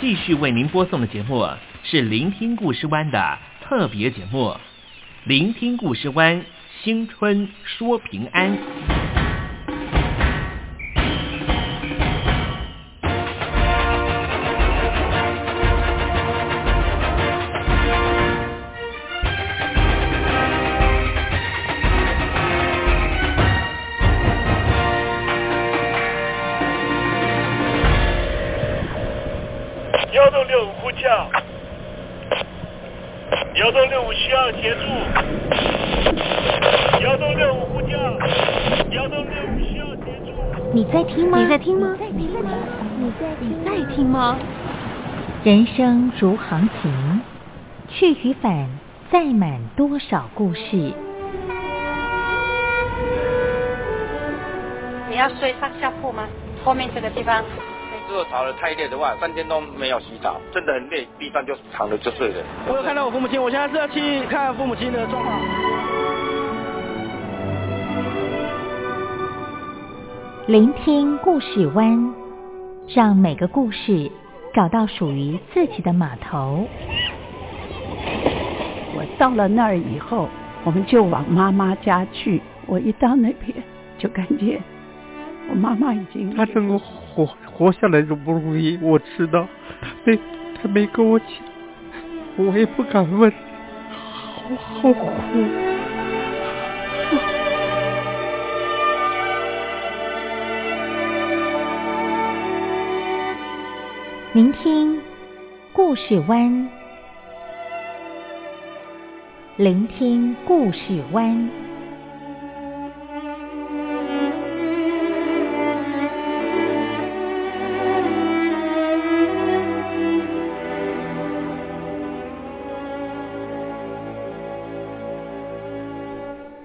继续为您播送的节目是《聆听故事湾》的特别节目，《聆听故事湾》新春说平安。人生如航行，去与返，载满多少故事？你要睡上下铺吗？后面这个地方。如果吵得太累的话，三天都没有洗澡，真的很累，地上就躺着就睡了。我有看到我父母亲，我现在是要去看父母亲的状况。聆听故事湾，让每个故事。找到属于自己的码头。我到了那儿以后，我们就往妈妈家去。我一到那边，就感觉我妈妈已经……她能够活活下来都不容易，我知道。她没她没跟我讲，我也不敢问，好好苦。聆听故事湾，聆听故事湾。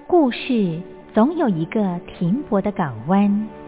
故事总有一个停泊的港湾。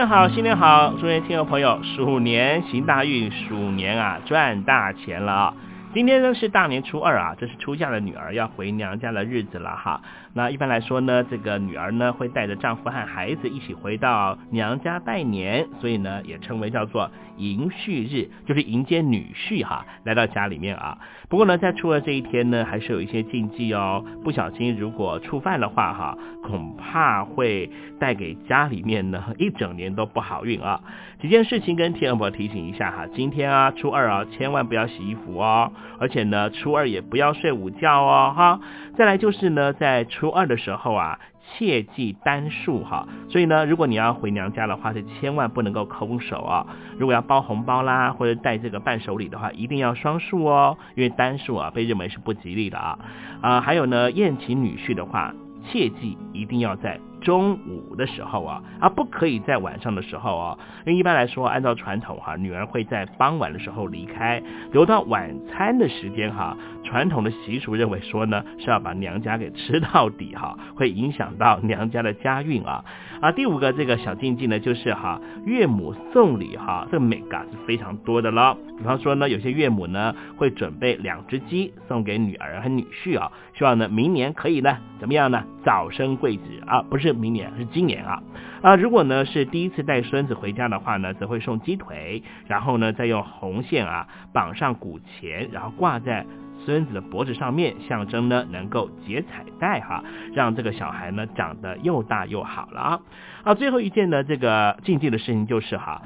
新年好，新年好，祝愿听众朋友鼠年行大运，鼠年啊赚大钱了啊！今天呢是大年初二啊，这是出嫁的女儿要回娘家的日子了哈。那一般来说呢，这个女儿呢会带着丈夫和孩子一起回到娘家拜年，所以呢也称为叫做迎婿日，就是迎接女婿哈来到家里面啊。不过呢，在初二这一天呢，还是有一些禁忌哦，不小心如果触犯的话哈，恐怕会带给家里面呢一整年都不好运啊。几件事情跟天恩婆提醒一下哈，今天啊初二啊，千万不要洗衣服哦。而且呢，初二也不要睡午觉哦，哈。再来就是呢，在初二的时候啊，切忌单数哈。所以呢，如果你要回娘家的话，是千万不能够空手啊。如果要包红包啦，或者带这个伴手礼的话，一定要双数哦，因为单数啊被认为是不吉利的啊。啊，还有呢，宴请女婿的话，切记一定要在。中午的时候啊，啊不可以在晚上的时候啊，因为一般来说，按照传统哈，女儿会在傍晚的时候离开，留到晚餐的时间哈。传统的习俗认为说呢，是要把娘家给吃到底哈，会影响到娘家的家运啊。啊，第五个这个小禁忌呢，就是哈，岳母送礼哈，这个美感是非常多的了。比方说呢，有些岳母呢会准备两只鸡送给女儿和女婿啊，希望呢明年可以呢怎么样呢，早生贵子啊，不是明年是今年啊。啊，如果呢是第一次带孙子回家的话呢，则会送鸡腿，然后呢再用红线啊绑上古钱，然后挂在。孙子的脖子上面，象征呢能够结彩带哈，让这个小孩呢长得又大又好了啊。啊，最后一件呢这个禁忌的事情就是哈，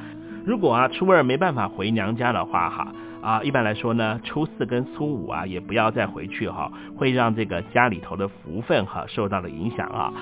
如果啊初二没办法回娘家的话哈，啊一般来说呢初四跟初五啊也不要再回去哈，会让这个家里头的福分哈受到了影响啊。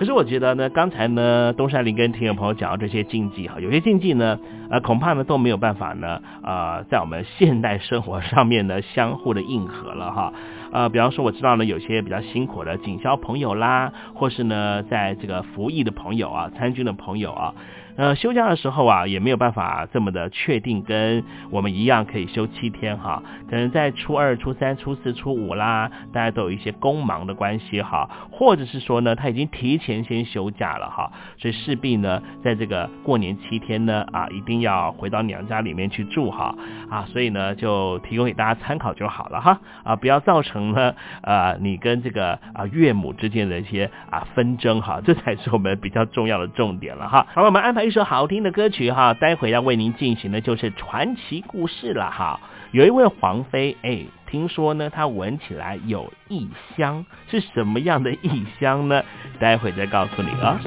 可是我觉得呢，刚才呢，东山林跟听众朋友讲到这些禁忌哈，有些禁忌呢，呃，恐怕呢都没有办法呢，呃，在我们现代生活上面呢相互的应和了哈。呃，比方说我知道呢，有些比较辛苦的警消朋友啦，或是呢，在这个服役的朋友啊，参军的朋友啊。呃，休假的时候啊，也没有办法这么的确定，跟我们一样可以休七天哈。可能在初二、初三、初四、初五啦，大家都有一些工忙的关系哈，或者是说呢，他已经提前先休假了哈，所以势必呢，在这个过年七天呢，啊，一定要回到娘家里面去住哈啊，所以呢，就提供给大家参考就好了哈啊，不要造成呢，呃，你跟这个啊岳母之间的一些啊纷争哈，这才是我们比较重要的重点了哈。好，我们安排。一首好听的歌曲哈，待会要为您进行的就是传奇故事了哈。有一位皇妃，哎，听说呢，她闻起来有异香，是什么样的异香呢？待会再告诉你啊。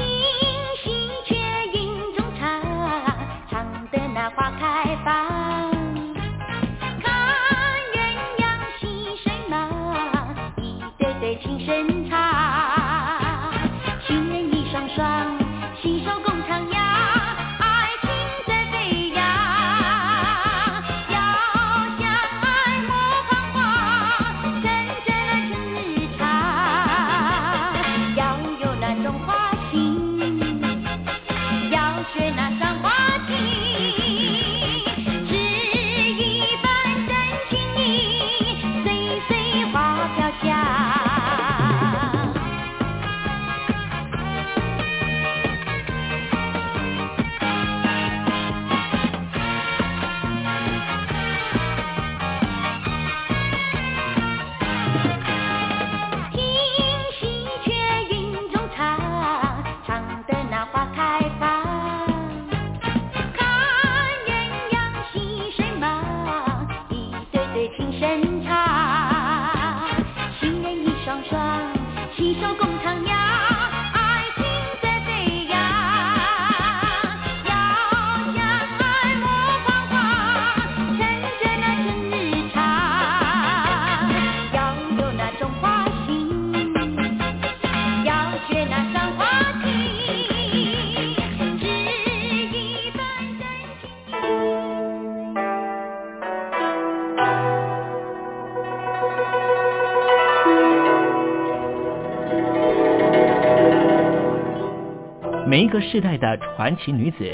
每一个世代的传奇女子，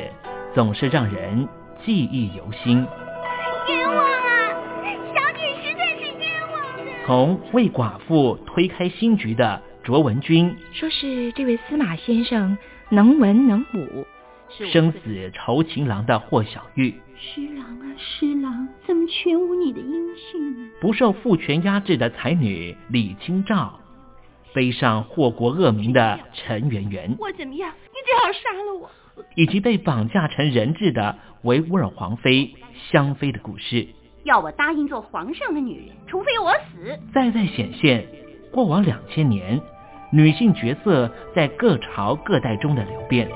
总是让人记忆犹新。冤枉啊！小姐实在是冤枉的。从为寡妇推开新局的卓文君，说是这位司马先生能文能武；生死酬情郎的霍小玉，施郎啊施郎，怎么全无你的音讯呢？不受父权压制的才女李清照，背上祸国恶名的陈圆圆，我怎么样？你最好杀了我！以及被绑架成人质的维吾尔皇妃香妃的故事。要我答应做皇上的女人，除非我死。再再显现过往两千年女性角色在各朝各代中的流变。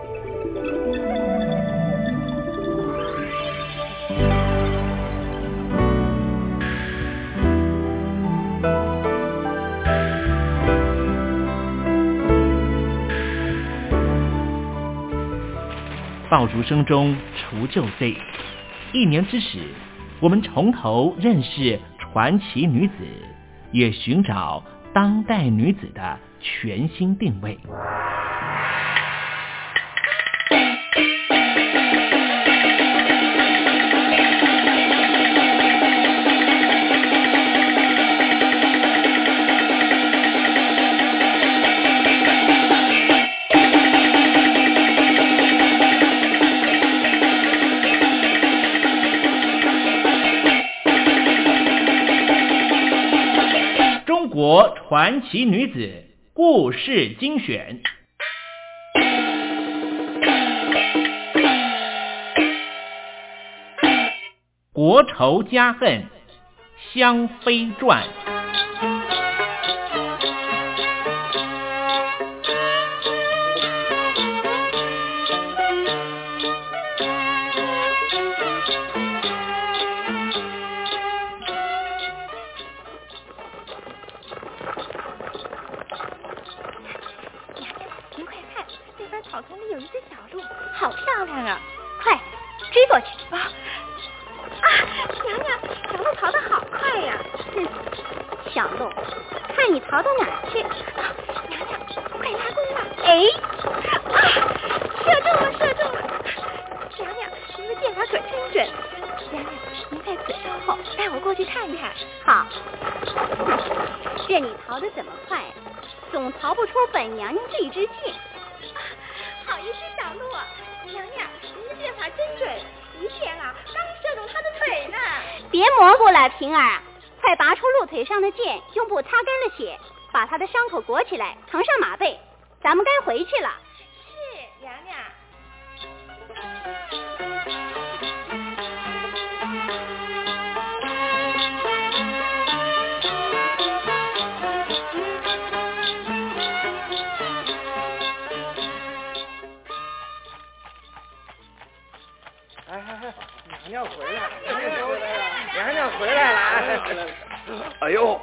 爆竹声中除旧岁，一年之始，我们从头认识传奇女子，也寻找当代女子的全新定位。国传奇女子故事精选，国仇家恨，香妃传。漂亮啊！快追过去！啊啊！娘娘，小鹿逃得好快呀！哼，小鹿，看你逃到哪儿去！啊，娘娘，快拉弓吧！哎，啊，射中了，射中了！娘娘，您的箭法可真准！娘娘，您在此稍后，带我过去看看。好。任你逃得怎么快，总逃不出本娘娘这一支箭。蘑菇了，平儿，快拔出鹿腿上的剑，用布擦干了血，把他的伤口裹起来，扛上马背，咱们该回去了。哎呦，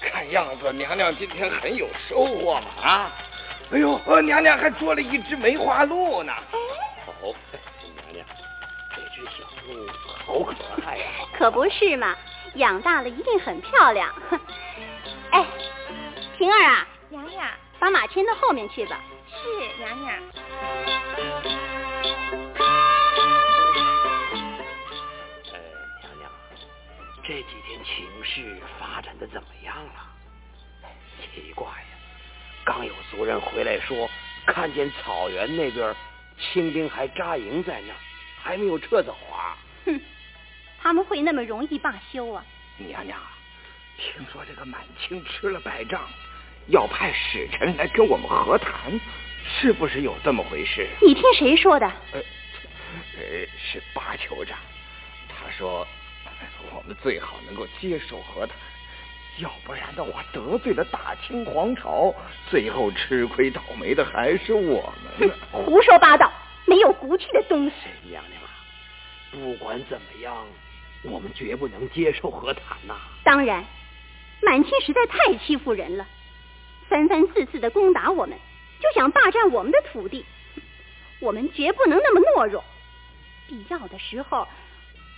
看样子娘娘今天很有收获嘛啊！哎呦，娘娘还捉了一只梅花鹿呢。哦，娘娘，这只小鹿好可爱呀！可不是嘛，养大了一定很漂亮。哎，平儿啊，娘娘，把马牵到后面去吧。是，娘娘。这几天情势发展的怎么样了？奇怪呀，刚有族人回来说，看见草原那边清兵还扎营在那儿，还没有撤走啊。哼，他们会那么容易罢休啊？娘娘，听说这个满清吃了败仗，要派使臣来跟我们和谈，是不是有这么回事？你听谁说的？呃，呃，是八酋长，他说。我们最好能够接受和谈，要不然的话得罪了大清皇朝，最后吃亏倒霉的还是我们。胡说八道，没有骨气的东西！娘娘，不管怎么样，我们绝不能接受和谈呐。当然，满清实在太欺负人了，三番四次的攻打我们，就想霸占我们的土地，我们绝不能那么懦弱，必要的时候。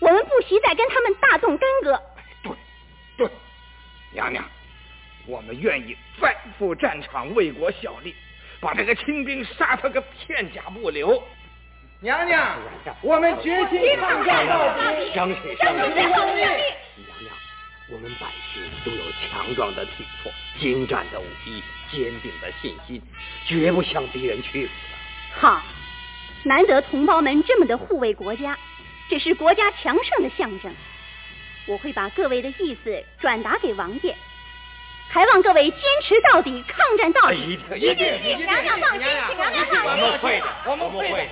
我们不惜再跟他们大动干戈。对，对，娘娘，我们愿意再赴战场为国效力，把这个清兵杀他个片甲不留。娘娘，我们决心抗战到底。争取胜利，娘娘，我们百姓都有强壮的体魄、精湛的武艺、坚定的信心，绝不向敌人屈服的。好，难得同胞们这么的护卫国家。这是国家强盛的象征，我会把各位的意思转达给王爷，还望各位坚持到底，抗战到底。一定一定！娘娘放心，请娘娘放心。我们会的，我们会的。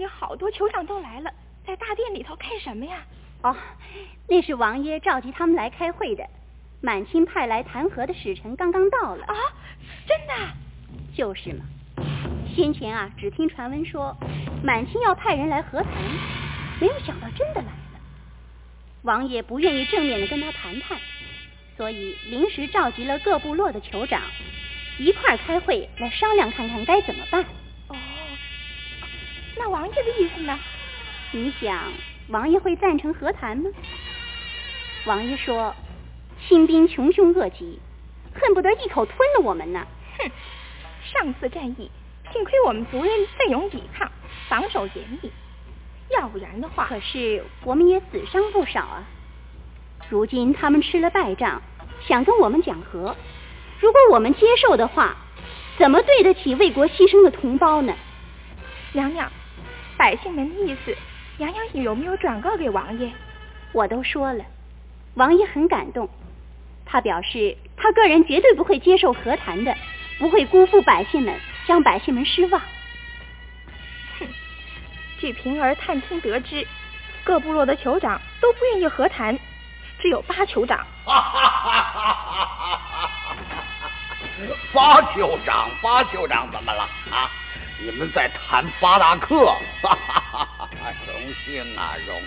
见好多酋长都来了，在大殿里头开什么呀？哦，那是王爷召集他们来开会的。满清派来弹劾的使臣刚刚到了。啊，真的？就是嘛。先前啊，只听传闻说满清要派人来和谈，没有想到真的来了。王爷不愿意正面的跟他谈判，所以临时召集了各部落的酋长一块开会来商量看看该怎么办。那王爷的意思呢？你想，王爷会赞成和谈吗？王爷说，清兵穷凶恶极，恨不得一口吞了我们呢。哼，上次战役，幸亏我们族人奋勇抵抗，防守严密，要不然的话，可是我们也死伤不少啊。如今他们吃了败仗，想跟我们讲和，如果我们接受的话，怎么对得起为国牺牲的同胞呢？娘娘。百姓们的意思，娘娘有没有转告给王爷？我都说了，王爷很感动，他表示他个人绝对不会接受和谈的，不会辜负百姓们，让百姓们失望。哼，据平儿探听得知，各部落的酋长都不愿意和谈，只有八酋长。八酋长，八酋长怎么了啊？你们在谈巴达克？哈哈哈哈荣幸啊，荣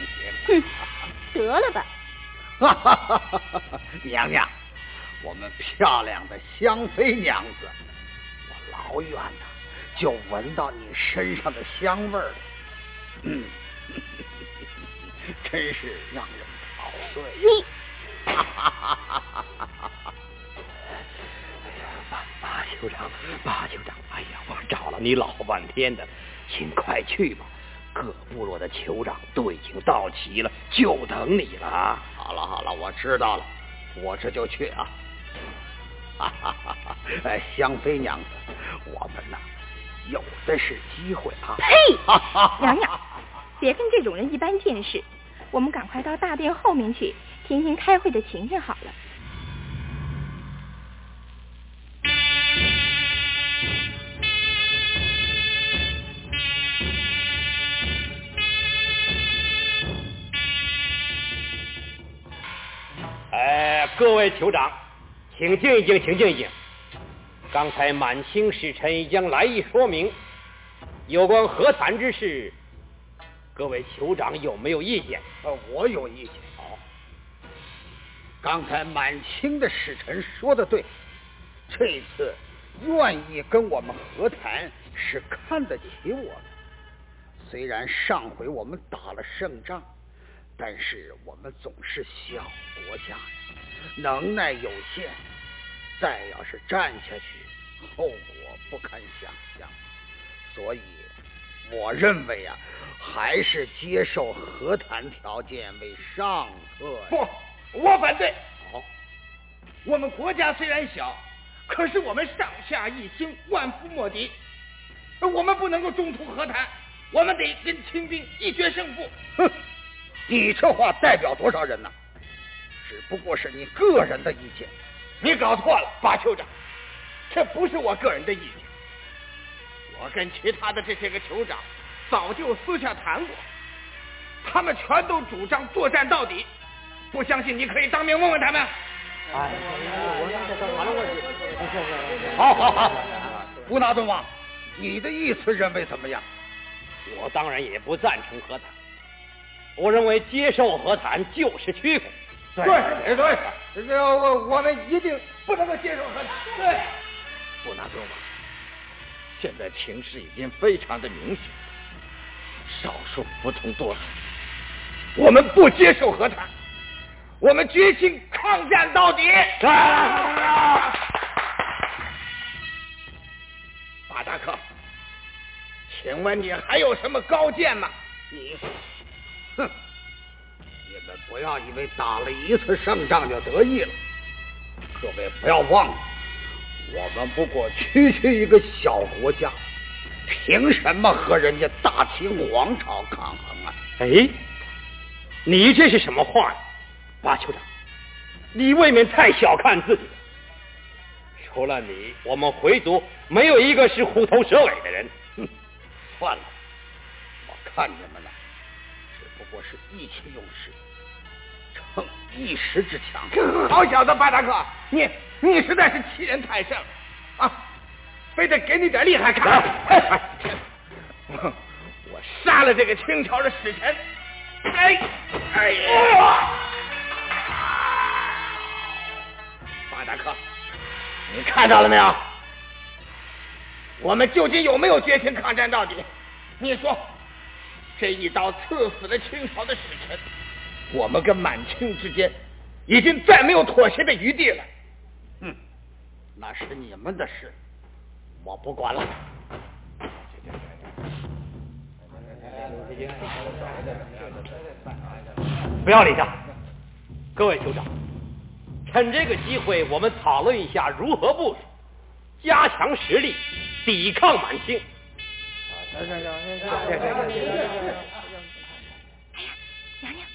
幸！哼，得了吧！哈哈哈哈哈！娘娘，我们漂亮的香妃娘子，我老远的就闻到你身上的香味儿了，嗯，真是让人陶醉。你，哈哈哈哈哈哈！八酋长，八酋长，哎呀，我找了你老半天的，请快去吧，各部落的酋长都已经到齐了，就等你了。好了好了，我知道了，我这就去啊。哈哈哈哈！哎，香妃娘子，我们呐，有的是机会啊。呸！娘娘，别跟这种人一般见识，我们赶快到大殿后面去，听听开会的情形好了。哎，各位酋长，请静一静，请静一静。刚才满清使臣已将来意说明，有关和谈之事，各位酋长有没有意见？呃，我有意见。好，刚才满清的使臣说的对，这次愿意跟我们和谈，是看得起我们。虽然上回我们打了胜仗。但是我们总是小国家呀，能耐有限，再要是战下去，后果不堪想象。所以，我认为啊，还是接受和谈条件为上策。不，我反对。好，我们国家虽然小，可是我们上下一心，万夫莫敌。我们不能够中途和谈，我们得跟清兵一决胜负。哼。你这话代表多少人呢？只不过是你个人的意见。你搞错了，巴酋长，这不是我个人的意见。我跟其他的这些个酋长早就私下谈过，他们全都主张作战到底。不相信，你可以当面问问他们。哎，好好好，乌纳顿王，你的意思认为怎么样？我当然也不赞成和谈。我认为接受和谈就是屈服。对对对，这我我们一定不能够接受和谈。对，不拿多吧。现在情势已经非常的明显，少数服从多数。我们不接受和谈，我们决心抗战到底。巴达克，请问你还有什么高见吗？你。哼！你们不要以为打了一次胜仗就得意了。各位不要忘了，我们不过区区一个小国家，凭什么和人家大清皇朝抗衡啊？哎，你这是什么话呀，八酋长？你未免太小看自己了。除了你，我们回族没有一个是虎头蛇尾的人。哼，算了，我看你们了。我是意气用事，逞一时之强。好小子，巴达克，你你实在是欺人太甚了啊！非得给你点厉害看。我杀了这个清朝的使臣。哎哎呀！巴达克，你看到了没有？我们究竟有没有决心抗战到底？你说。这一刀刺死了清朝的使臣，我们跟满清之间已经再没有妥协的余地了。嗯，那是你们的事，我不管了。不要理他。各位酋长，趁这个机会，我们讨论一下如何部署，加强实力，抵抗满清。哎呀娘娘，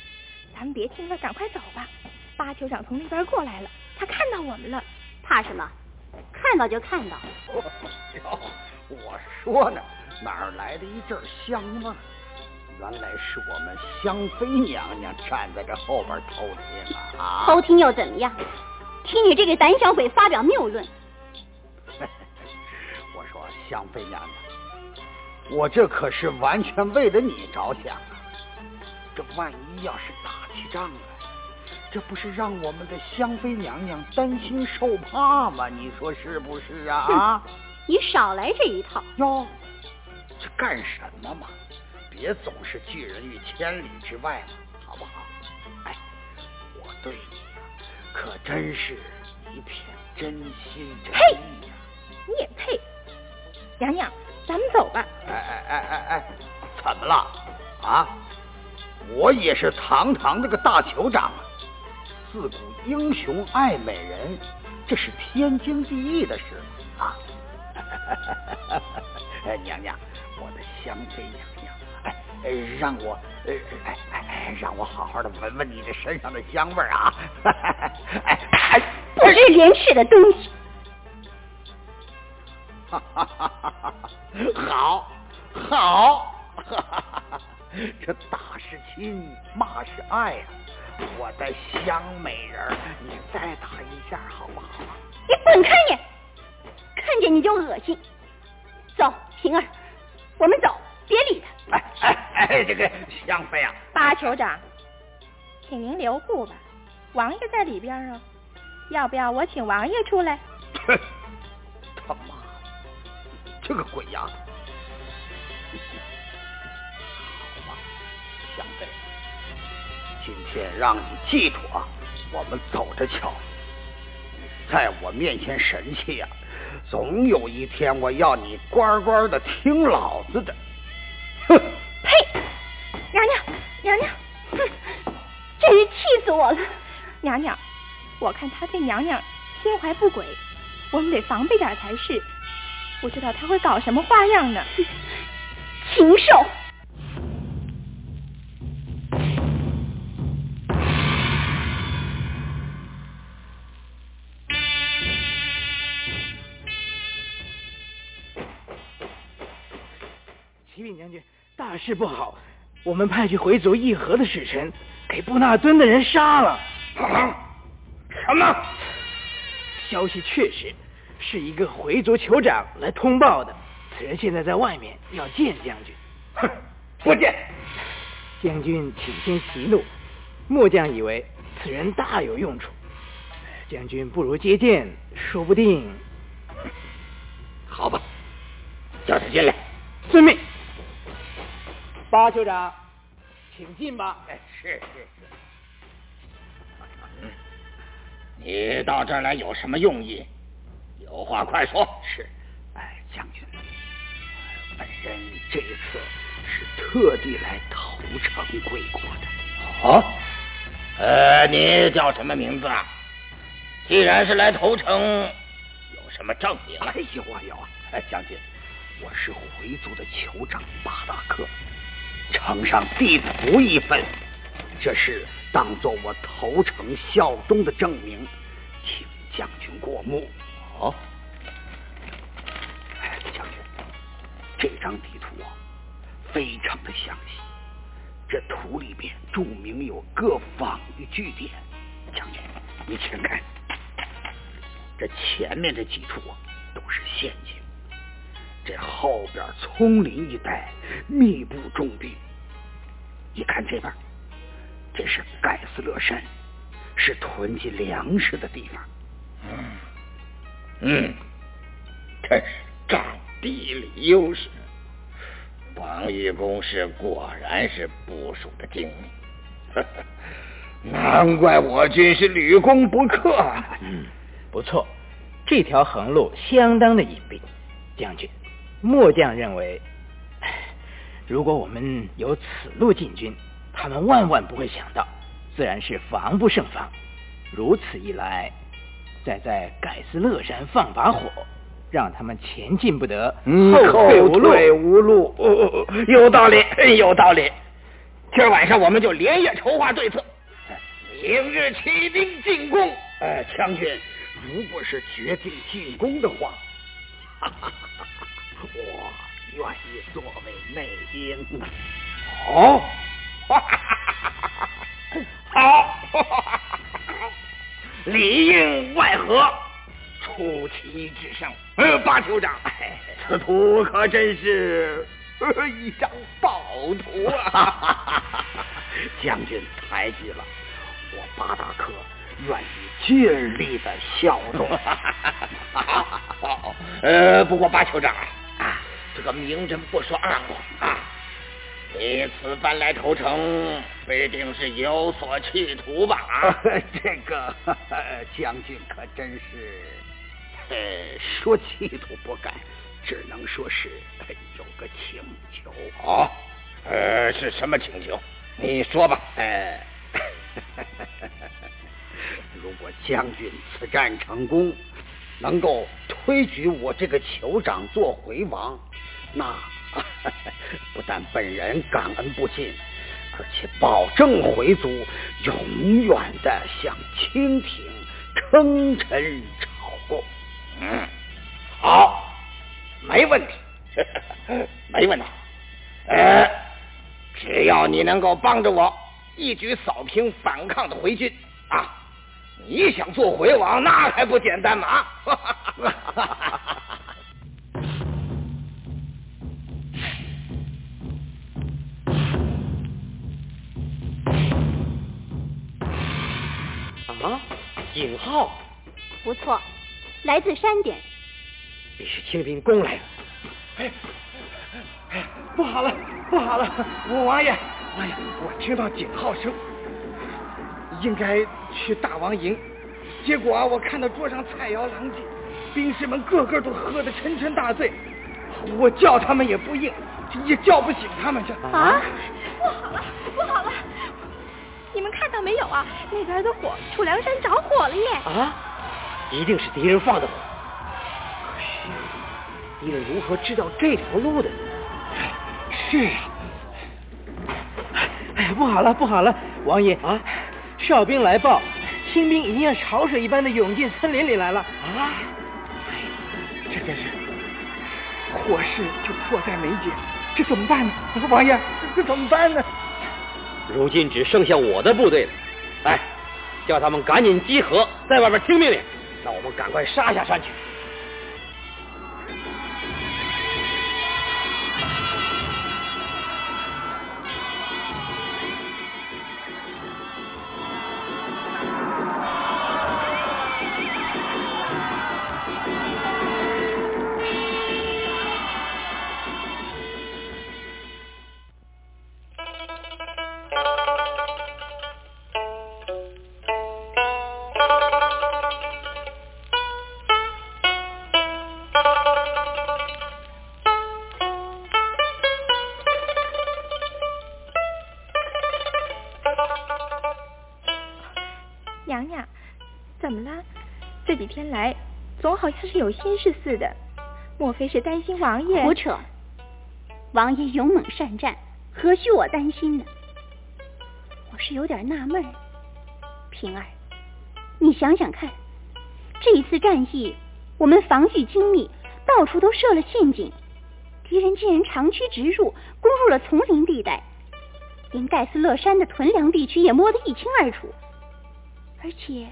咱们别听了，赶快走吧。巴酋长从那边过来了，他看到我们了，怕什么？看到就看到。哟，我说呢，哪儿来的一阵香味？原来是我们香妃娘娘站在这后边偷听啊！偷听又怎么样？听你这个胆小鬼发表谬论。我说香妃娘娘。我这可是完全为了你着想啊！这万一要是打起仗来，这不是让我们的香妃娘娘担心受怕吗？你说是不是啊？啊！你少来这一套哟！这干什么嘛？别总是拒人于千里之外嘛，好不好？哎，我对你呀，可真是一片真心真意呀！你也配？娘娘，咱们走吧。哎哎哎哎哎，怎么了？啊？我也是堂堂这个大酋长啊，自古英雄爱美人，这是天经地义的事啊！哎娘娘，我的香妃娘娘。哎，让我，哎哎哎，让我好好的闻闻你这身上的香味啊！哎哎，不知廉耻的东西！哈哈哈哈！好，好，哈哈哈哈！这打是亲，骂是爱啊！我的香美人，你再打一下好不好？你滚开你！看见你就恶心。走，平儿，我们走。别理他！哎哎哎，这个香妃啊，八酋长，请您留步吧，王爷在里边啊，要不要我请王爷出来？这个鬼丫头！好吧，香妃，今天让你记住啊，我们走着瞧。在我面前神气呀，总有一天我要你乖乖的听老子的。哼！呸！娘娘，娘娘，哼！真是气死我了！娘娘，我看他对娘娘心怀不轨，我们得防备点才是。不知道他会搞什么花样呢？禽兽！启禀将军。大事不好！我们派去回族议和的使臣给布纳敦的人杀了。啊什么？消息确实是一个回族酋长来通报的。此人现在在外面，要见将军。哼，不见。将军，请先息怒。末将以为此人大有用处。将军不如接见，说不定。好吧，叫他进来。遵命。八酋长，请进吧。哎，是是是。你到这儿来有什么用意？有话快说。是，哎，将军，本人这一次是特地来投诚归国的。哦，呃，你叫什么名字啊？既然是来投诚，有什么证明？哎呦啊有啊！哎，将军，我是回族的酋长巴达克。呈上地图一份，这是当做我投诚效忠的证明，请将军过目。哦，将军，这张地图啊，非常的详细。这图里边注明有各防御据点。将军，你请看，这前面这几处啊，都是陷阱。这后边丛林一带密布重兵，你看这边，这是盖斯勒山，是囤积粮食的地方。嗯嗯，这是占地理优势，防御工事果然是部署的精密。难怪我军是屡攻不克。嗯，不错，这条横路相当的隐蔽，将军。末将认为，如果我们由此路进军，他们万万不会想到，自然是防不胜防。如此一来，再在盖斯勒山放把火，让他们前进不得，后退无路。无路，有道理，有道理。今儿晚上我们就连夜筹划对策，明日起兵进攻。哎，将军，如果是决定进攻的话，哈哈。我愿意作为内应。好，好，里应外合，出奇制胜。呃，八酋长，此图可真是一张宝图啊！将军抬举了，我八大克愿意尽力的效忠。呃，不过八酋长啊，这个明人不说暗话啊。你此番来投诚，必定是有所企图吧？这个将军可真是，呃，说企图不敢，只能说是有个请求。哦，呃，是什么请求？你说吧。呃，如果将军此战成功，能够推举我这个酋长做回王，那。不但本人感恩不尽，而且保证回族永远的向清廷称臣朝贡。嗯，好，没问题，没问题。呃，只要你能够帮着我一举扫平反抗的回军啊！你想做回王，那还不简单吗？啊，警号，不错，来自山点。你是清兵攻来了。哎，哎，不好了，不好了！我王爷，王爷，我听到警号声，应该去大王营。结果啊，我看到桌上菜肴狼藉，兵士们个个都喝得沉沉大醉。我叫他们也不应，也叫不醒他们。这啊，不好了！你们看到没有啊？那边的火，楚梁山着火了耶！啊，一定是敌人放的火。可是敌人如何知道这条路的？是啊。哎呀，不好了，不好了，王爷啊！哨兵来报，清兵已经像潮水一般的涌进森林里来了。啊！哎，这真是火势就迫在眉睫，这怎么办呢？王爷，这怎么办呢？如今只剩下我的部队了，哎，叫他们赶紧集合，在外边听命令，让我们赶快杀下山去。有心事似的，莫非是担心王爷？胡扯！王爷勇猛善战，何须我担心呢？我是有点纳闷。平儿，你想想看，这一次战役，我们防御精密，到处都设了陷阱，敌人竟然长驱直入，攻入了丛林地带，连盖斯勒山的屯粮地区也摸得一清二楚，而且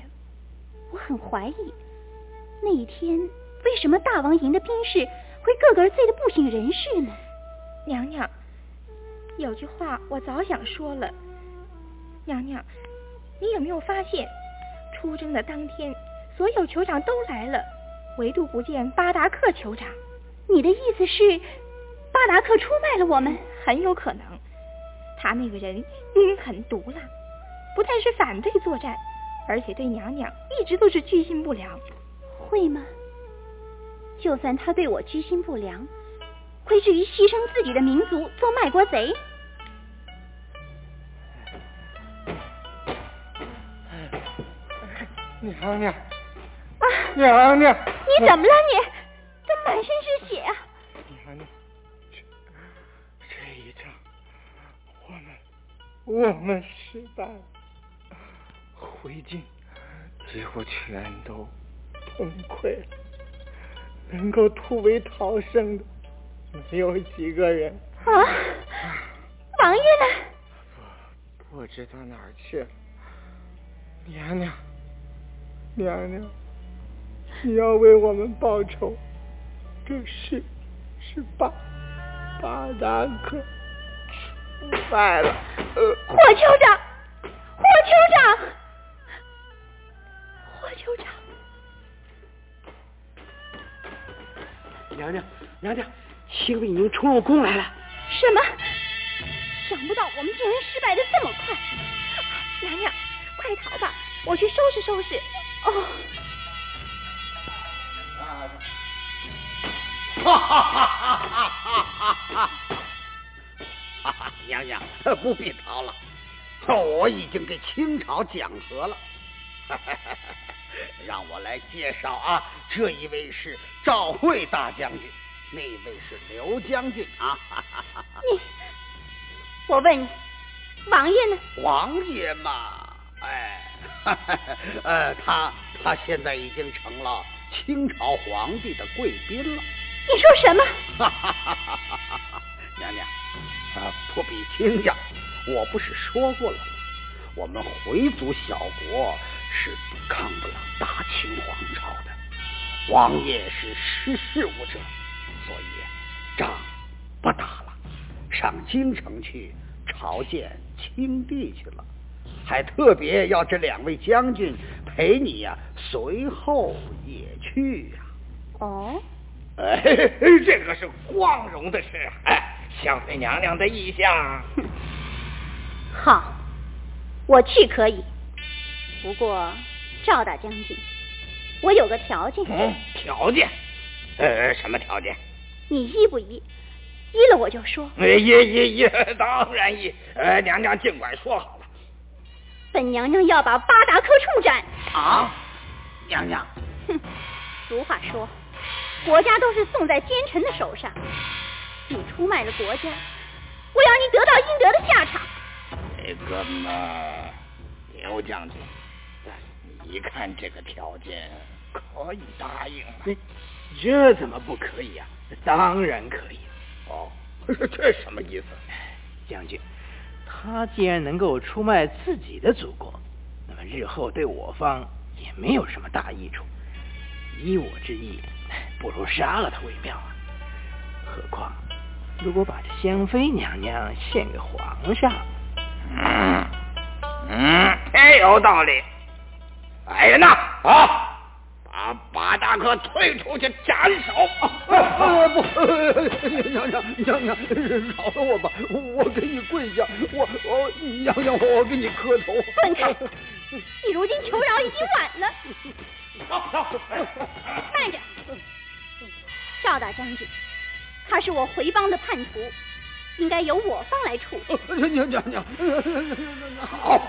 我很怀疑。那一天，为什么大王营的兵士会个个醉得不省人事呢？娘娘，有句话我早想说了。娘娘，你有没有发现，出征的当天，所有酋长都来了，唯独不见巴达克酋长？你的意思是，巴达克出卖了我们？很有可能。他那个人阴狠毒辣，不但是反对作战，而且对娘娘一直都是居心不良。会吗？就算他对我居心不良，会至于牺牲自己的民族做卖国贼？娘娘，啊，娘娘，你怎么了？你这满身是血啊！娘娘，这这一仗，我们我们失败了，回京几乎全都。崩溃了，能够突围逃生的没有几个人。啊，王爷呢？不不知道哪儿去了。娘娘，娘娘，你要为我们报仇，这是是八八达克出卖了。霍酋长，霍酋长，霍酋长。娘娘，娘娘，清兵已经冲入宫来了。什么？想不到我们竟然失败的这么快。娘娘，快逃吧，我去收拾收拾。哦。哈！哈哈！哈哈！哈哈！哈哈！娘娘，不必逃了，我已经给清朝讲和了。哈哈！让我来介绍啊，这一位是赵惠大将军，那位是刘将军啊。你，我问你，王爷呢？王爷嘛，哎，呃，他他现在已经成了清朝皇帝的贵宾了。你说什么？娘娘，啊，不必惊讶，我不是说过了吗？我们回族小国。是抵抗不了大清皇朝的，王爷是识事务者，所以仗不打了，上京城去朝见清帝去了，还特别要这两位将军陪你呀，随后也去呀。哦，哎，这个是光荣的事，哎，相妃娘娘的意向。好，我去可以。不过，赵大将军，我有个条件。嗯，条件？呃，什么条件？你依不依？依了我就说。依依依，当然依。呃，娘娘尽管说好了。本娘娘要把巴达克处斩。啊，娘娘。哼，俗话说，国家都是送在奸臣的手上。你出卖了国家，我要你得到应得的下场。这个嘛，刘将军。你看这个条件可以答应吗？这怎么不可以啊？当然可以。哦，这什么意思？将军，他既然能够出卖自己的祖国，那么日后对我方也没有什么大益处。依我之意，不如杀了他为妙啊！何况，如果把这香妃娘娘献给皇上，嗯嗯，也有道理。来人呐！啊，把八大哥推出去斩首！啊不，娘娘娘娘，饶了我吧！我给你跪下，我我娘娘，我给你磕头。滚开！你如今求饶已经晚了。慢着，赵大将军，他是我回帮的叛徒，应该由我方来处理。娘娘娘，好。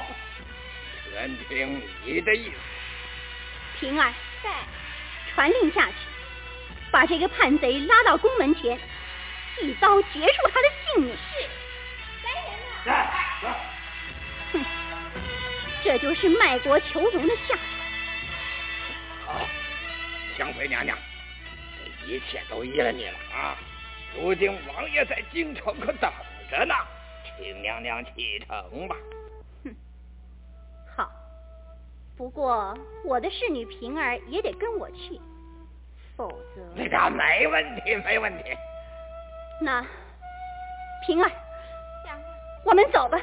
全听你的意思。平儿，在，传令下去，把这个叛贼拉到宫门前，一刀结束他的性命。是，来人了。在。哼，这就是卖国求荣的下场。好，香妃娘娘，这一切都依了你了啊！如今王爷在京城可等着呢，请娘娘启程吧。不过，我的侍女平儿也得跟我去，否则……那个没问题，没问题。那平儿，我们走吧。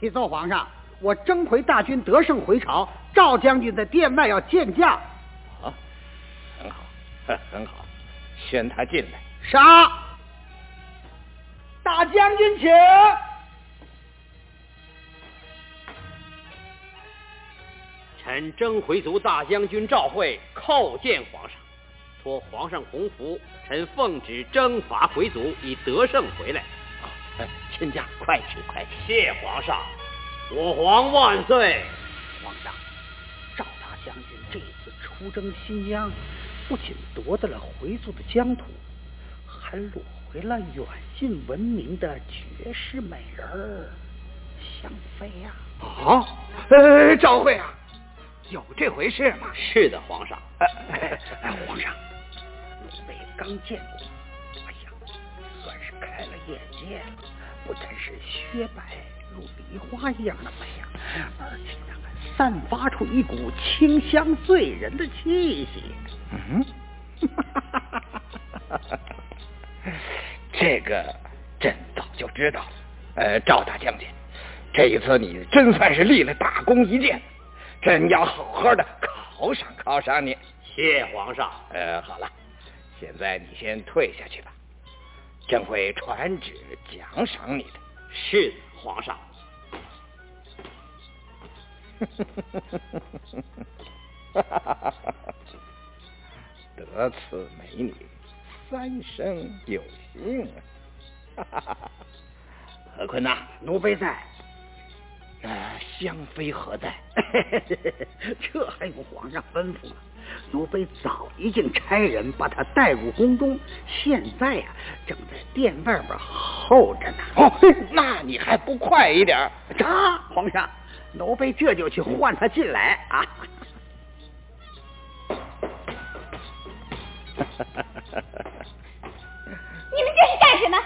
启奏皇上，我征回大军得胜回朝，赵将军在殿外要见驾。啊，很好，很好，宣他进来。杀！大将军请。臣征回族大将军赵惠叩见皇上，托皇上洪福，臣奉旨征伐回族，以得胜回来。亲家，快去快去！谢皇上，我皇万岁！皇上，赵大将军这次出征新疆，不仅夺得了回族的疆土，还掳回了远近闻名的绝世美人香妃呀！啊，呃，赵慧啊，有这回事吗？是的，皇上。哎，皇上，奴婢刚见过，哎呀，算是开了眼界了。不但是雪白如梨花一样的美呀，而且还散发出一股清香醉人的气息。嗯，这个朕早就知道了。呃，赵大将军，这一次你真算是立了大功一件，朕要好好的犒赏犒赏你。谢皇上。呃，好了，现在你先退下去吧。朕会传旨奖赏你的。是皇上。得此美女，三生有幸！何坤呐，奴婢在。呃，香妃何在？这还用皇上吩咐吗？奴婢早已经差人把她带入宫中，现在呀，正在殿外边候着呢。哦，那你还不快一点？啊，皇上，奴婢这就去唤她进来啊！你们这是干什么？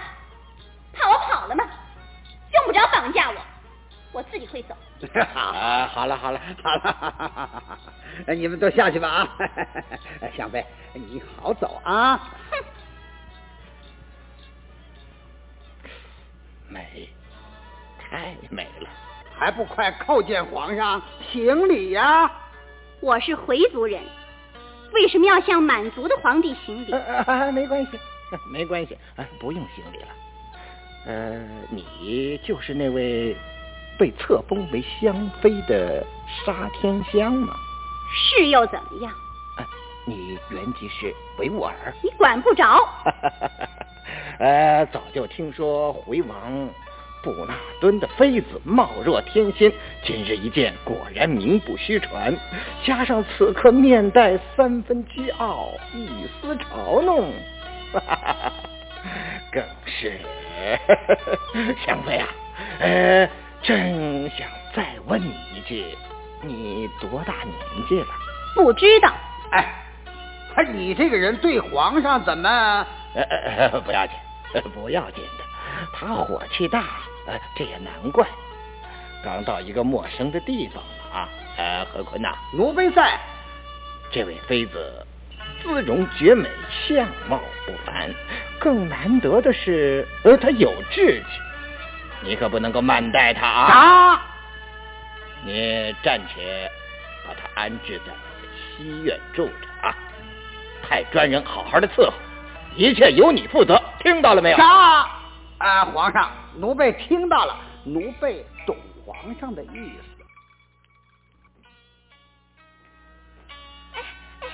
怕我跑了吗？用不着绑架我。我自己会走。好，好了，好了，好了，你们都下去吧啊！香妃，你好走啊！美，太美了，还不快叩见皇上，行礼呀！我是回族人，为什么要向满族的皇帝行礼？没关系，没关系，不用行礼了。呃，你就是那位。被册封为香妃的沙天香吗？是又怎么样？你原籍是维吾尔？你管不着。呃，早就听说回王布纳敦的妃子貌若天仙，今日一见，果然名不虚传。加上此刻面带三分倨傲，一丝嘲弄，更是 香妃啊！呃。朕想再问你一句，你多大年纪了？不知道。哎，你这个人对皇上怎么？呃呃不要紧，不要紧的。他火气大，呃这也难怪。刚到一个陌生的地方嘛啊！呃，何坤呐，奴婢在。这位妃子姿容绝美，相貌不凡，更难得的是，呃，她有志气。你可不能够慢待他啊！啊！你暂且把他安置在西院住着啊，派专人好好的伺候，一切由你负责，听到了没有？啊！啊，皇上，奴婢听到了，奴婢懂皇上的意思。哎哎，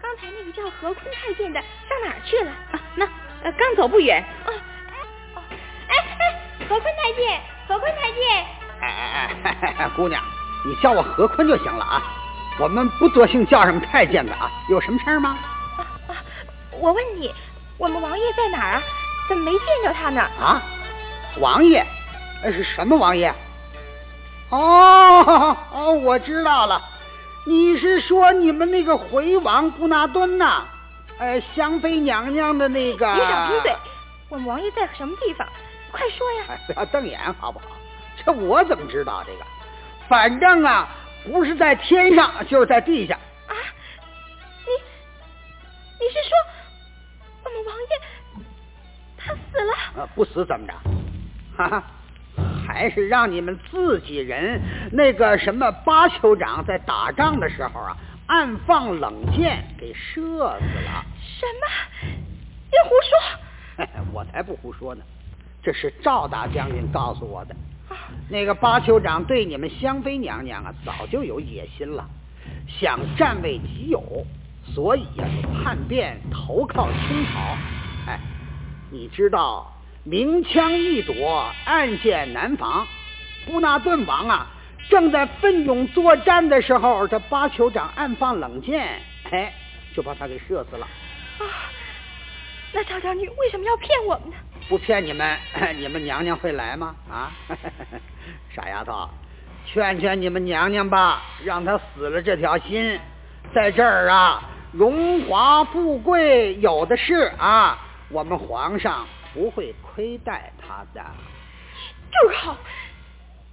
刚才那个叫何坤太监的上哪儿去了？啊，那呃，刚走不远。啊，哦，哎哎。何坤太监，何坤太监，哎哎哎，姑娘，你叫我何坤就行了啊。我们不多姓叫什么太监的啊。有什么事儿吗？啊啊！我问你，我们王爷在哪儿啊？怎么没见着他呢？啊，王爷？那是什么王爷？哦哦，我知道了，你是说你们那个回王布纳敦呐？呃，香妃娘娘的那个。你少贫嘴，我们王爷在什么地方？快说呀！不要瞪眼好不好？这我怎么知道这个？反正啊，不是在天上，就是在地下。啊！你你是说我们王爷他死了？啊，不死怎么着？哈哈，还是让你们自己人那个什么八酋长在打仗的时候啊，暗放冷箭给射死了。什么？你胡说！我才不胡说呢。这是赵大将军告诉我的。那个巴酋长对你们香妃娘娘啊，早就有野心了，想占为己有，所以呀，就叛变投靠清朝。哎，你知道明枪易躲，暗箭难防。布纳顿王啊，正在奋勇作战的时候，这巴酋长暗放冷箭，哎，就把他给射死了。啊，那赵将军为什么要骗我们呢？不骗你们，你们娘娘会来吗？啊，傻丫头，劝劝你们娘娘吧，让她死了这条心，在这儿啊，荣华富贵有的是啊，我们皇上不会亏待她的。住口！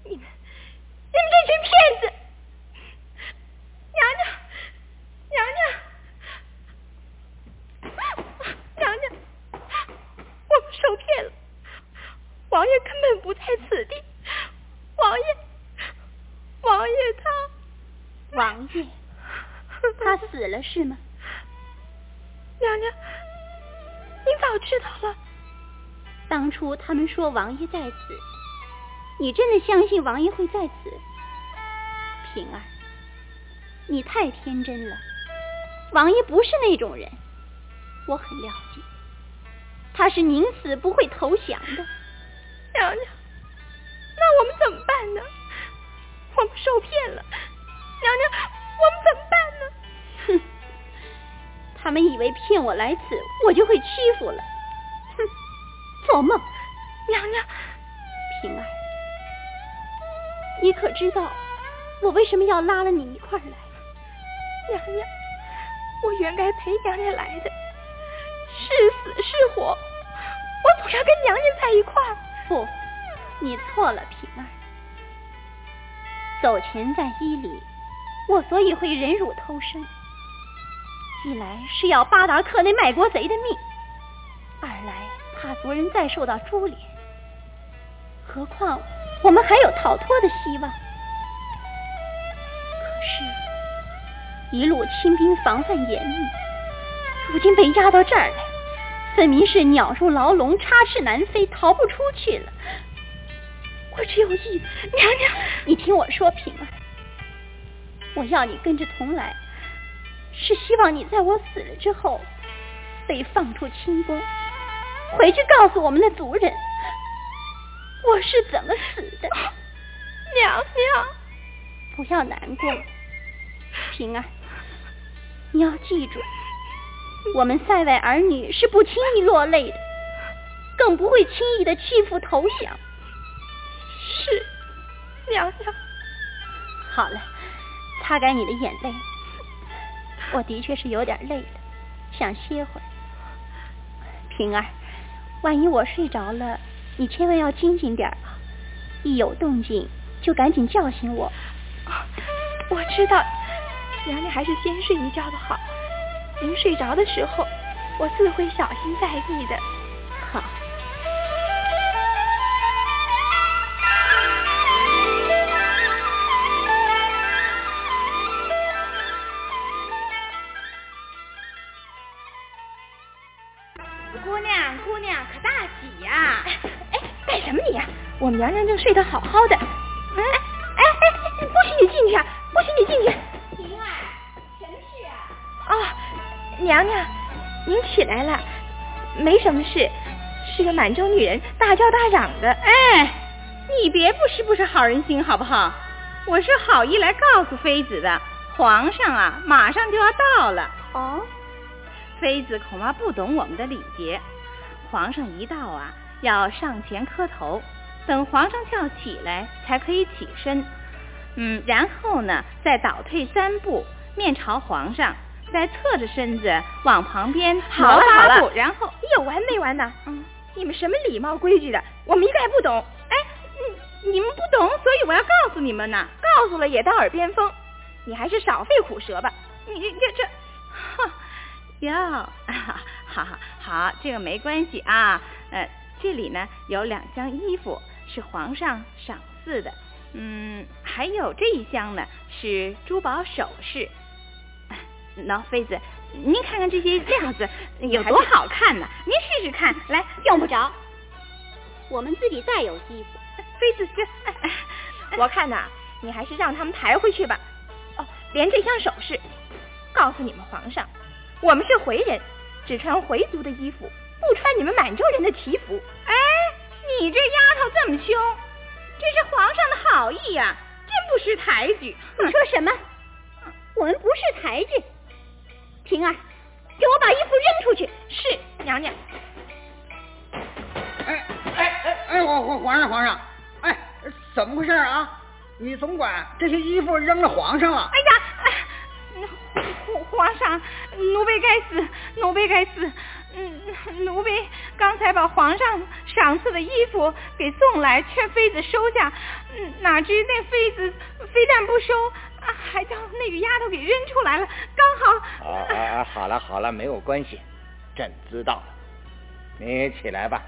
你们，你们这群骗子！娘娘，娘娘，受骗了。王爷根本不在此地。王爷，王爷他，王爷，他死了是吗？娘娘，您早知道了。当初他们说王爷在此。你真的相信王爷会在此？平儿，你太天真了。王爷不是那种人，我很了解。他是宁死不会投降的。娘娘，那我们怎么办呢？我们受骗了。娘娘，我们怎么办呢？哼，他们以为骗我来此，我就会屈服了。哼，做梦！娘娘，平儿。你可知道我为什么要拉了你一块来？娘娘，我原该陪娘娘来的，是死是活，我总要跟娘娘在一块儿。不，你错了，平儿。走前在伊犁，我所以会忍辱偷生，一来是要巴达克那卖国贼的命，二来怕族人再受到株连。何况。我们还有逃脱的希望，可是，一路清兵防范严密，如今被押到这儿来，分明是鸟入牢笼，插翅难飞，逃不出去了。我只有一娘娘，你听我说，平儿，我要你跟着同来，是希望你在我死了之后，被放出清宫，回去告诉我们的族人。我是怎么死的，娘娘？不要难过，平儿，你要记住，我们塞外儿女是不轻易落泪的，更不会轻易的屈服投降。是，娘娘。好了，擦干你的眼泪。我的确是有点累了，想歇会儿。平儿，万一我睡着了。你千万要清醒点啊！一有动静就赶紧叫醒我。我知道，娘娘还是先睡一觉的好。您睡着的时候，我自会小心在意的。好。姑娘，姑娘，可大喜呀！哎干什么你呀？我们娘娘正睡得好好的。娘娘，您起来了，没什么事，是个满洲女人大叫大嚷的。哎，你别不识不识好人心好不好？我是好意来告诉妃子的，皇上啊，马上就要到了。哦，妃子恐怕不懂我们的礼节，皇上一到啊。要上前磕头，等皇上叫起来才可以起身。嗯，然后呢，再倒退三步，面朝皇上，再侧着身子往旁边好了好了，然后有完没完呢？嗯，你们什么礼貌规矩的，我们一概不懂。哎，你你们不懂，所以我要告诉你们呢。告诉了也当耳边风，你还是少费苦舌吧。你这这这，哼，哟，好好好，这个没关系啊，呃。这里呢有两箱衣服是皇上赏赐的，嗯，还有这一箱呢是珠宝首饰。喏，妃子，您看看这些料子有多好看呢？您试试看，来，用不着，我们自己再有衣服。妃子，这，我看呐，你还是让他们抬回去吧。哦，连这箱首饰，告诉你们皇上，我们是回人，只穿回族的衣服。不穿你们满洲人的旗服，哎，你这丫头这么凶，这是皇上的好意呀，真不识抬举。你说什么？我们不是抬举。平儿，给我把衣服扔出去。是，娘娘。哎哎哎哎，皇皇皇上皇上，哎，怎么回事啊？你总管，这些衣服扔了皇上了。哎呀，皇皇上，奴婢该死，奴婢该死。嗯，奴婢刚才把皇上赏赐的衣服给送来，劝妃子收下。嗯，哪知那妃子非但不收，还将那个丫头给扔出来了。刚好。啊啊，好了好了，没有关系，朕知道了。你起来吧。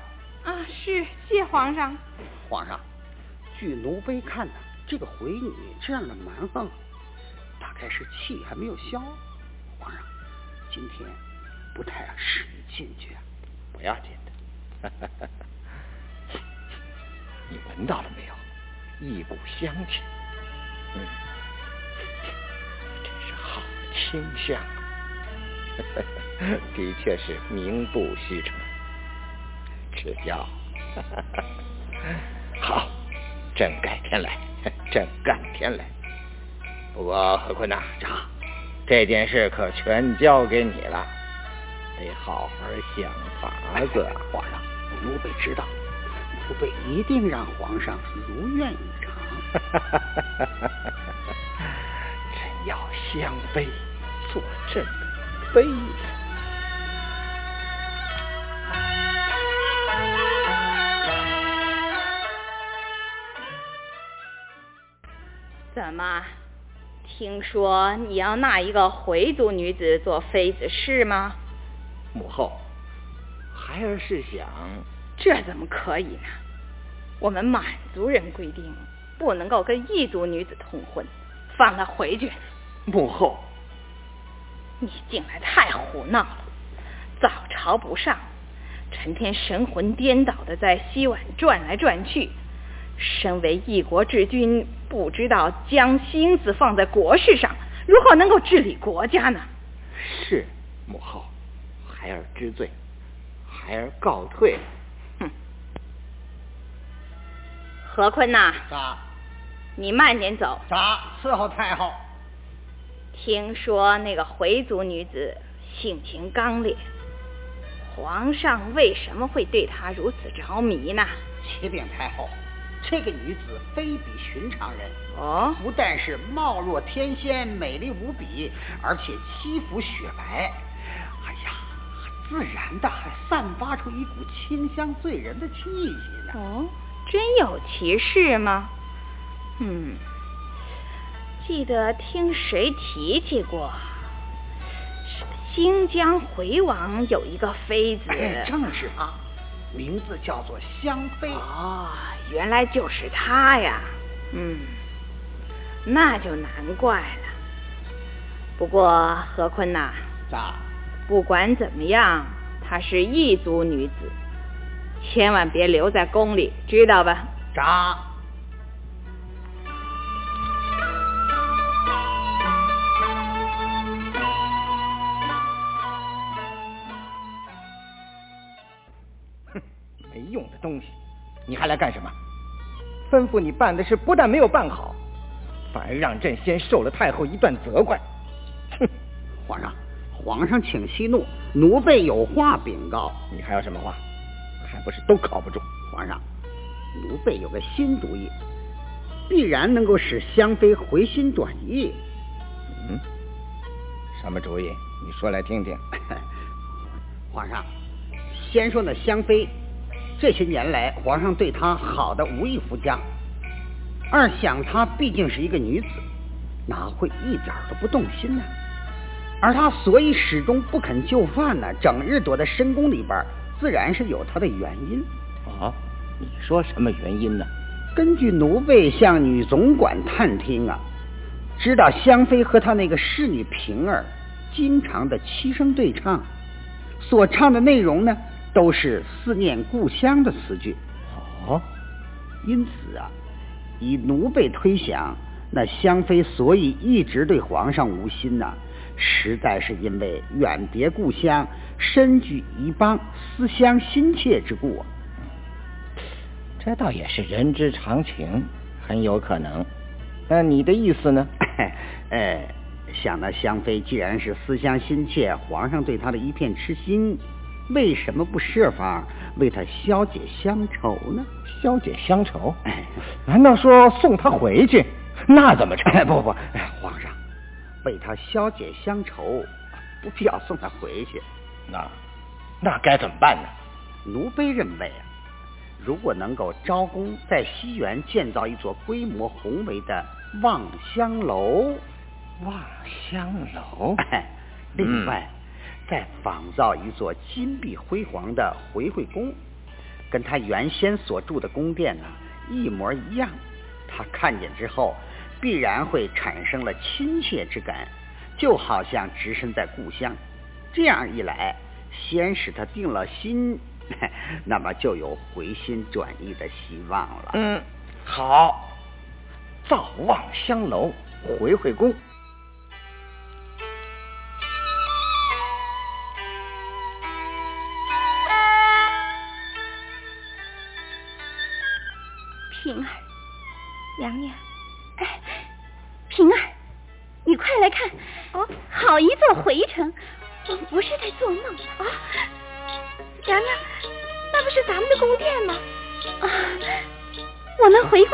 啊，是，谢皇上。皇上，据奴婢看呢，这个回女这样的蛮横，大概是气还没有消。皇上，今天。不太使你进去，不要紧的。你闻到了没有？一股香气，嗯，好清香。的确是名不虚传。只要。好，朕改天来，朕改天来。不过何坤呐，这件事可全交给你了。得好好想法子，皇上，奴婢知道，奴婢一定让皇上如愿以偿。朕要香妃做朕的妃子。怎么？听说你要纳一个回族女子做妃子是吗？母后，孩儿是想，这怎么可以呢？我们满族人规定，不能够跟异族女子通婚，放她回去。母后，你进来太胡闹了，早朝不上，成天神魂颠倒的在西碗转来转去。身为一国之君，不知道将心思放在国事上，如何能够治理国家呢？是母后。孩儿知罪，孩儿告退。哼，何坤呐，咋？你慢点走。咋？伺候太后。听说那个回族女子性情刚烈，皇上为什么会对她如此着迷呢？启禀太后，这个女子非比寻常人。哦。不但是貌若天仙，美丽无比，而且肌肤雪白。哎呀！自然的，还散发出一股清香醉人的气息呢。哦，真有其事吗？嗯，记得听谁提起过，新疆回王有一个妃子，正是她，名字叫做香妃。哦，原来就是她呀。嗯，那就难怪了。不过何坤呐，咋？不管怎么样，她是异族女子，千万别留在宫里，知道吧？长。用的东西，你还来干什么？吩咐你办的事不但没有办好，反而让朕先受了太后一段责怪。哼，皇上。皇上，请息怒，奴婢有话禀告。你还有什么话？还不是都靠不住。皇上，奴婢有个新主意，必然能够使香妃回心转意。嗯，什么主意？你说来听听。皇上，先说那香妃，这些年来皇上对她好的无以复加。二想她毕竟是一个女子，哪会一点都不动心呢？而她所以始终不肯就范呢，整日躲在深宫里边，自然是有她的原因。啊，你说什么原因呢？根据奴婢向女总管探听啊，知道香妃和她那个侍女平儿经常的七声对唱，所唱的内容呢，都是思念故乡的词句。哦，因此啊，以奴婢推想，那香妃所以一直对皇上无心呐。实在是因为远别故乡，身居异邦，思乡心切之故。这倒也是人之常情，很有可能。那你的意思呢？呃，想那香妃既然是思乡心切，皇上对她的一片痴心，为什么不设法为他消解乡愁呢？消解乡愁？哎，难道说送他回去？那怎么成？不不，皇上，为他消解乡愁，不必要送他回去。那那该怎么办呢？奴婢认为啊，如果能够招工在西园建造一座规模宏伟的望乡楼，望乡楼，另外再仿造一座金碧辉煌的回回宫，跟他原先所住的宫殿呢一模一样，他看见之后必然会产生了亲切之感，就好像置身在故乡。这样一来，先使他定了心。那么就有回心转意的希望了。嗯，好，造望香楼，回回宫。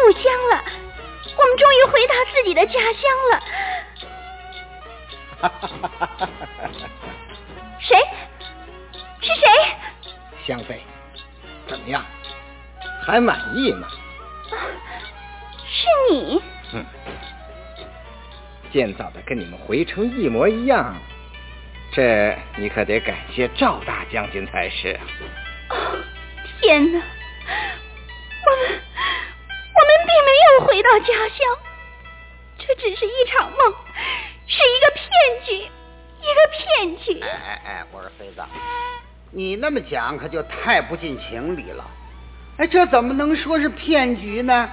故乡了，我们终于回到自己的家乡了。哈哈哈哈哈哈！谁？是谁？香妃，怎么样？还满意吗？啊，是你。嗯，建造的跟你们回城一模一样。这你可得感谢赵大将军才是。哦，天哪！到家乡，这只是一场梦，是一个骗局，一个骗局。哎哎哎，我说妃子，你那么讲可就太不近情理了。哎，这怎么能说是骗局呢？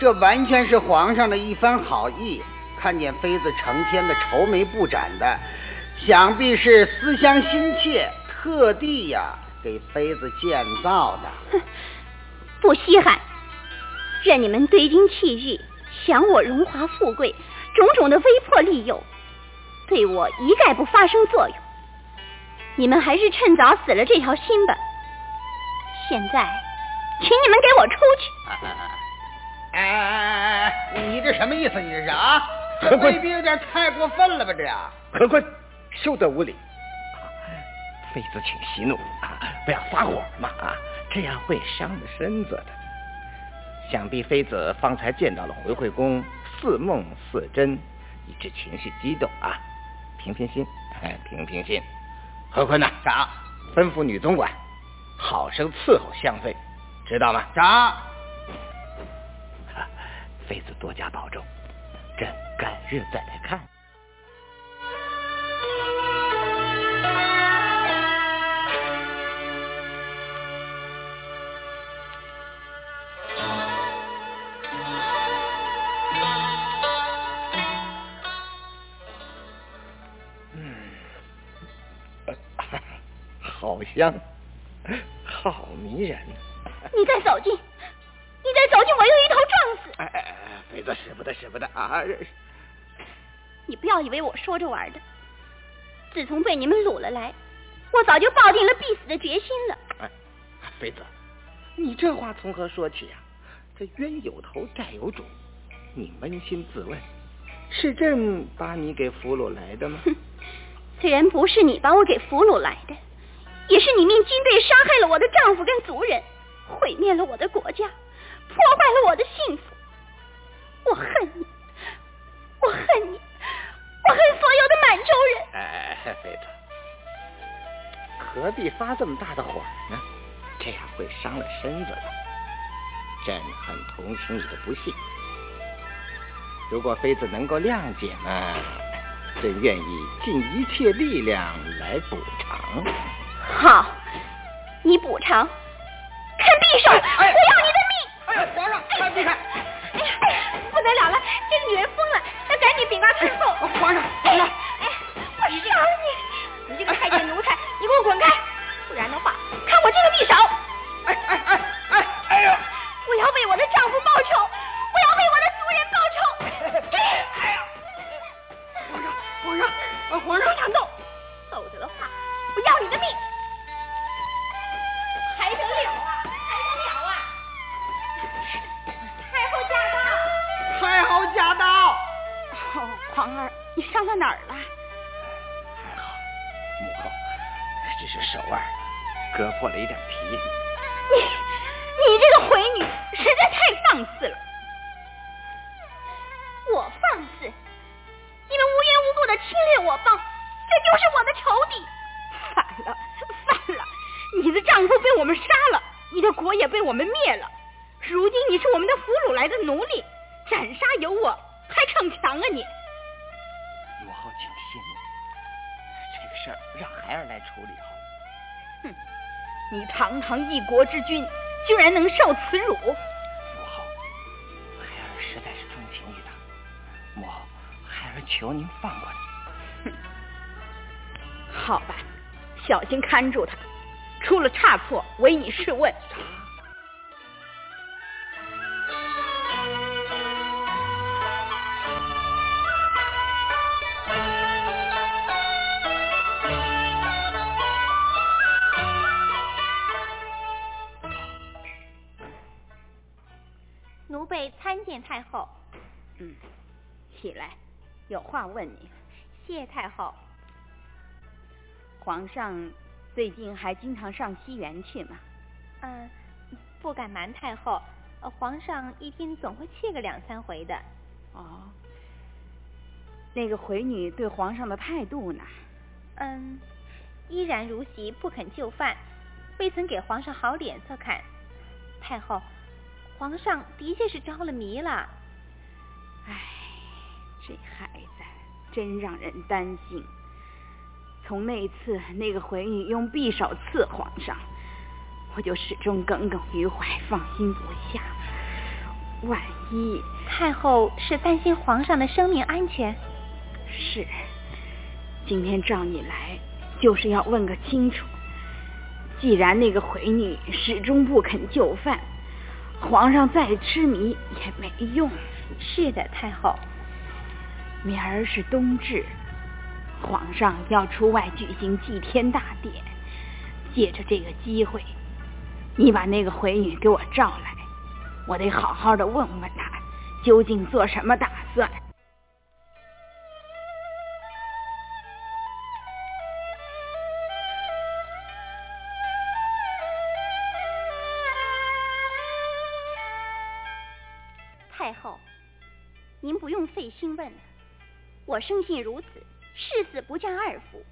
这完全是皇上的一番好意，看见妃子成天的愁眉不展的。想必是思乡心切，特地呀给妃子建造的。哼，不稀罕，任你们堆金砌玉，享我荣华富贵，种种的威迫利诱，对我一概不发生作用。你们还是趁早死了这条心吧。现在，请你们给我出去。哎哎哎哎，你这什么意思？你这是啊？这未必有点太过分了吧？这呀，何坤。休得无礼！妃子，请息怒啊，不要发火嘛啊，这样会伤了身子的。想必妃子方才见到了回惠宫，似梦似真，以致情绪激动啊。平平心，平平心。何坤呐，长吩咐女总管，好生伺候香妃，知道吗？长，妃子多加保重，朕改日再来看。香，好迷人。你再走近，你再走近，我又一头撞死。哎哎哎，妃子使不得，使不得啊！你不要以为我说着玩的。自从被你们掳了来，我早就抱定了必死的决心了。哎，妃子，你这话从何说起呀？这冤有头，债有主，你扪心自问，是朕把你给俘虏来的吗？虽然不是你把我给俘虏来的。也是你命军队杀害了我的丈夫跟族人，毁灭了我的国家，破坏了我的幸福。我恨你，我恨你，我恨所有的满洲人。哎，妃子，何必发这么大的火呢？这样会伤了身子的。朕很同情你的不幸，如果妃子能够谅解呢，朕愿意尽一切力量来补偿。好，你补偿，看匕首，我要你的命！哎呀，皇上，快避开！哎呀，不得了了，这个女人疯了，要赶紧禀告太后。皇上，皇上，哎，我杀了你！你这个太监奴才，你给我滚开！国之君，居然能受此辱！母后，孩儿实在是钟情于他，母后，孩儿求您放过他。哼，好吧，小心看住他，出了差错，唯你是问。皇上最近还经常上西园去吗？嗯，不敢瞒太后，皇上一天总会去个两三回的。哦。那个回女对皇上的态度呢？嗯，依然如昔，不肯就范，未曾给皇上好脸色看。太后。皇上的确是着了迷了，唉，这孩子真让人担心。从那次那个回女用匕首刺皇上，我就始终耿耿于怀，放心不下。万一太后是担心皇上的生命安全？是。今天召你来，就是要问个清楚。既然那个回女始终不肯就范。皇上再痴迷也没用。是的，太后。明儿是冬至，皇上要出外举行祭天大典。借着这个机会，你把那个回女给我召来，我得好好的问问她，究竟做什么打算。太后，您不用费心问了，我生性如此，誓死不嫁二夫。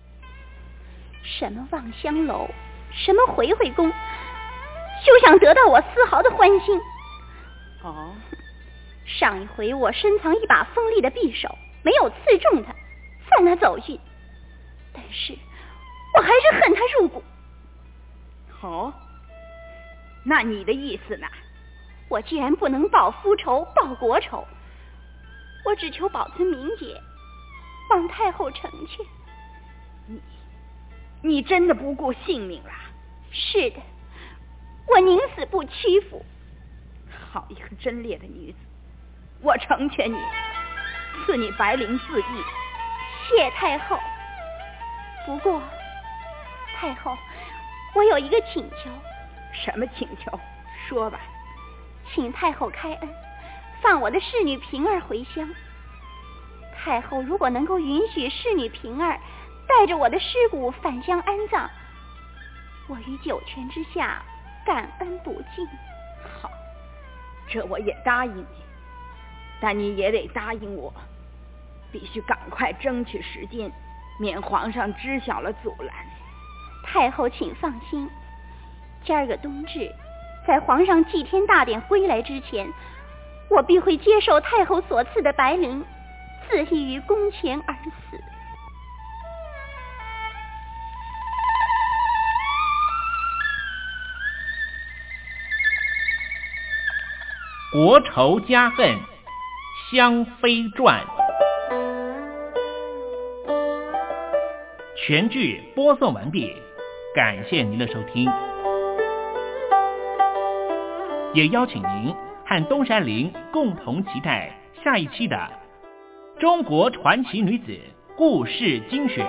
什么望乡楼，什么回回宫，休想得到我丝毫的欢心。哦，上一回我深藏一把锋利的匕首，没有刺中他，放他走运，但是我还是恨他入骨。哦，那你的意思呢？我既然不能报夫仇、报国仇，我只求保存名节，望太后成全。你，你真的不顾性命了？是的，我宁死不屈服。好一个贞烈的女子！我成全你，赐你白绫自缢。谢太后。不过，太后，我有一个请求。什么请求？说吧。请太后开恩，放我的侍女平儿回乡。太后如果能够允许侍女平儿带着我的尸骨返乡安葬，我于九泉之下感恩不尽。好，这我也答应你，但你也得答应我，必须赶快争取时间，免皇上知晓了阻拦。太后请放心，今儿个冬至。在皇上祭天大典归来之前，我必会接受太后所赐的白绫，自缢于宫前而死。国仇家恨，《香妃传》全剧播送完毕，感谢您的收听。也邀请您和东山林共同期待下一期的《中国传奇女子故事精选》。